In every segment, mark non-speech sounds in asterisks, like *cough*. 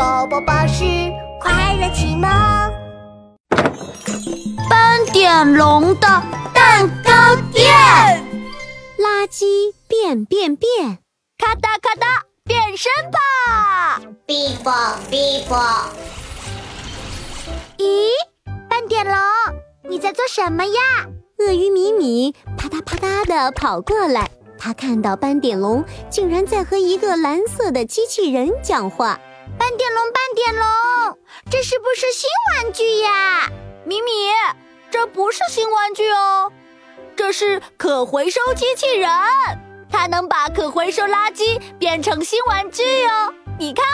宝宝巴士快乐启蒙。斑点龙的蛋糕店，垃圾变变变，咔哒咔哒变身吧！b 啵 b 啵。咦，斑点龙，你在做什么呀？鳄鱼米米啪嗒啪嗒的跑过来。他看到斑点龙竟然在和一个蓝色的机器人讲话。斑点龙，斑点龙，这是不是新玩具呀？米米，这不是新玩具哦，这是可回收机器人，它能把可回收垃圾变成新玩具哦。你看，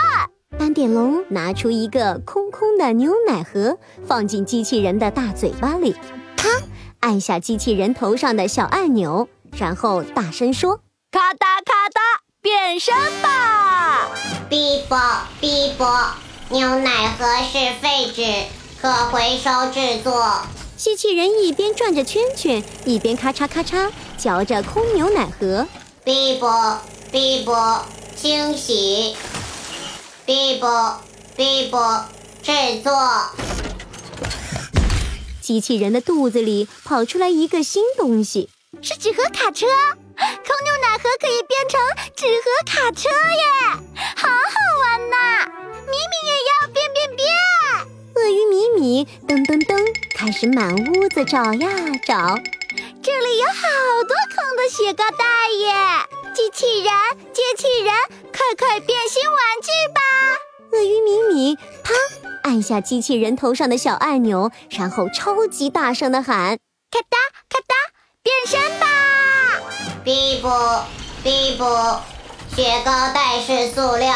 斑点龙拿出一个空空的牛奶盒，放进机器人的大嘴巴里，啪，按下机器人头上的小按钮。然后大声说：“咔哒咔哒，变身吧！”哔啵哔啵，牛奶盒是废纸，可回收制作。机器人一边转着圈圈，一边咔嚓咔嚓嚼着空牛奶盒。哔啵哔啵，清洗。哔啵哔啵，制作。机器人的肚子里跑出来一个新东西。是纸盒卡车，空牛奶盒可以变成纸盒卡车耶，好好玩呐！米米也要变变变。鳄鱼米米噔噔噔开始满屋子找呀找，这里有好多空的雪糕袋耶！机器人，机器人，快快变新玩具吧！鳄鱼米米啪按下机器人头上的小按钮，然后超级大声的喊：咔哒咔哒。变身吧！哔啵哔啵，雪糕袋是塑料，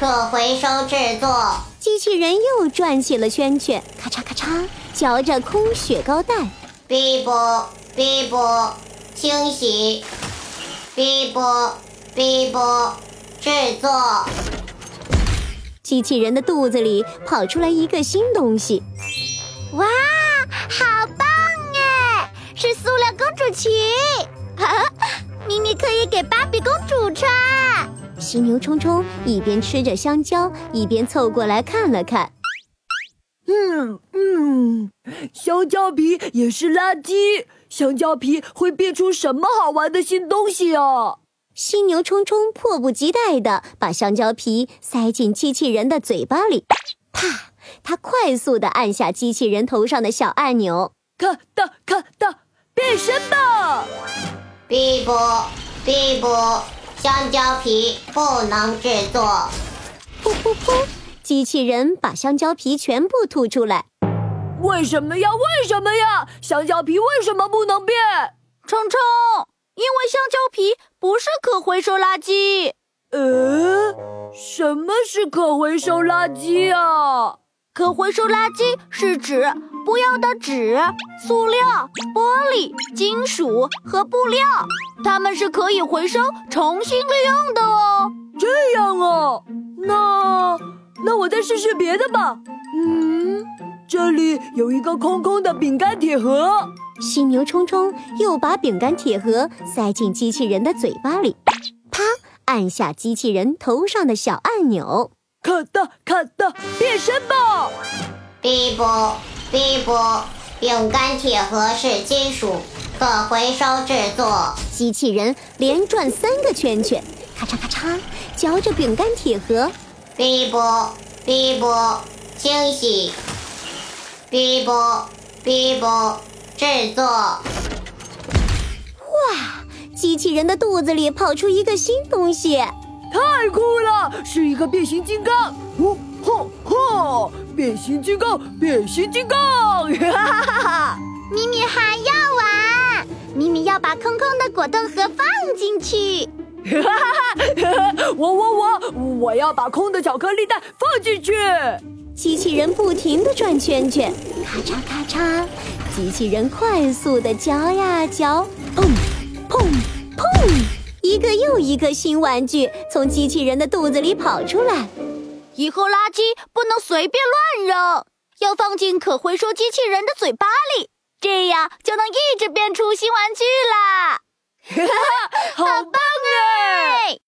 可回收制作。机器人又转起了圈圈，咔嚓咔嚓，嚼着空雪糕袋。哔啵哔啵，清洗。哔啵哔啵，制作。机器人的肚子里跑出来一个新东西。哇，好棒哎！是塑料公主裙，咪咪可以给芭比公主穿。犀牛冲冲一边吃着香蕉，一边凑过来看了看。嗯嗯，香蕉皮也是垃圾，香蕉皮会变出什么好玩的新东西啊？犀牛冲冲迫不及待地把香蕉皮塞进机器人的嘴巴里，啪！他快速地按下机器人头上的小按钮，咔哒咔哒。变身吧！哔啵哔啵，香蕉皮不能制作。噗噗噗，机器人把香蕉皮全部吐出来。为什么呀？为什么呀？香蕉皮为什么不能变？冲冲，因为香蕉皮不是可回收垃圾。呃，什么是可回收垃圾啊？可回收垃圾是指不要的纸、塑料、玻璃、金属和布料，它们是可以回收、重新利用的哦。这样啊，那那我再试试别的吧。嗯，这里有一个空空的饼干铁盒。犀牛冲冲又把饼干铁盒塞进机器人的嘴巴里，啪，按下机器人头上的小按钮。咔哒咔哒，变身吧！哔啵哔啵，饼干铁盒是金属，可回收制作。机器人连转三个圈圈，咔嚓咔嚓，嚼着饼干铁盒。哔啵哔啵，清洗。哔啵哔啵，制作。哇！机器人的肚子里跑出一个新东西。太酷了，是一个变形金刚！哦吼吼！变形金刚，变形金刚！哈哈哈哈！咪咪还要玩，咪咪要把空空的果冻盒放进去。哈哈哈！我我我，我要把空的巧克力蛋放进去。机器人不停地转圈圈，咔嚓咔嚓，机器人快速地嚼呀嚼，砰砰砰。一个又一个新玩具从机器人的肚子里跑出来，以后垃圾不能随便乱扔，要放进可回收机器人的嘴巴里，这样就能一直变出新玩具啦！*laughs* *laughs* 哈哈，好棒哎！